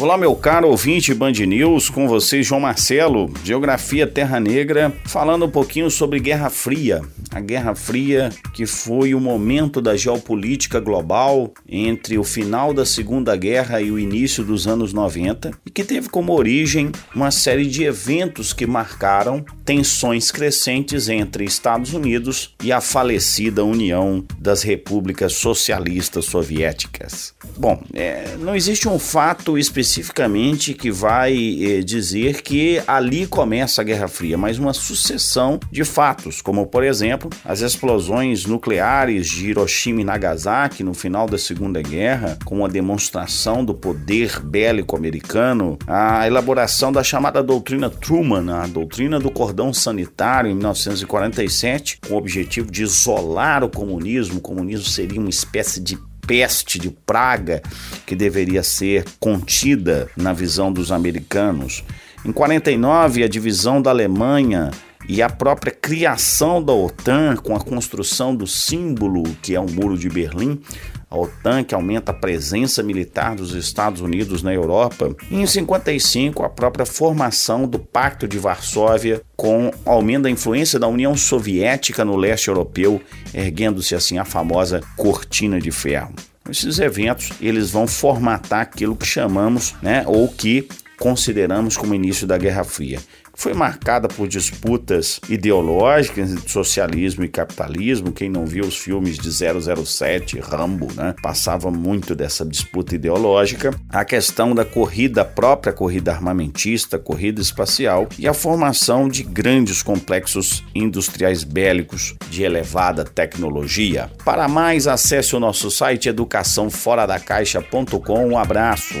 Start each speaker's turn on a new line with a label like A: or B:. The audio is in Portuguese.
A: Olá, meu caro ouvinte Band News, com vocês, João Marcelo, Geografia Terra Negra, falando um pouquinho sobre Guerra Fria. A Guerra Fria, que foi o momento da geopolítica global entre o final da Segunda Guerra e o início dos anos 90, e que teve como origem uma série de eventos que marcaram tensões crescentes entre Estados Unidos e a falecida União das Repúblicas Socialistas Soviéticas. Bom, é, não existe um fato específico especificamente que vai eh, dizer que ali começa a Guerra Fria, mas uma sucessão de fatos, como por exemplo as explosões nucleares de Hiroshima e Nagasaki no final da Segunda Guerra, com uma demonstração do poder bélico americano, a elaboração da chamada doutrina Truman, a doutrina do cordão sanitário em 1947, com o objetivo de isolar o comunismo. O comunismo seria uma espécie de peste, de praga que deveria ser contida na visão dos americanos. Em 49, a divisão da Alemanha e a própria criação da OTAN com a construção do símbolo que é o Muro de Berlim, a OTAN que aumenta a presença militar dos Estados Unidos na Europa, e em 55 a própria formação do Pacto de Varsóvia com aumento da influência da União Soviética no leste europeu, erguendo-se assim a famosa cortina de ferro. Esses eventos, eles vão formatar aquilo que chamamos, né, ou que consideramos como início da Guerra Fria foi marcada por disputas ideológicas entre socialismo e capitalismo. Quem não viu os filmes de 007, Rambo, né, passava muito dessa disputa ideológica. A questão da corrida, própria corrida armamentista, corrida espacial e a formação de grandes complexos industriais bélicos de elevada tecnologia. Para mais, acesse o nosso site educaçãoforadacaixa.com. Um abraço.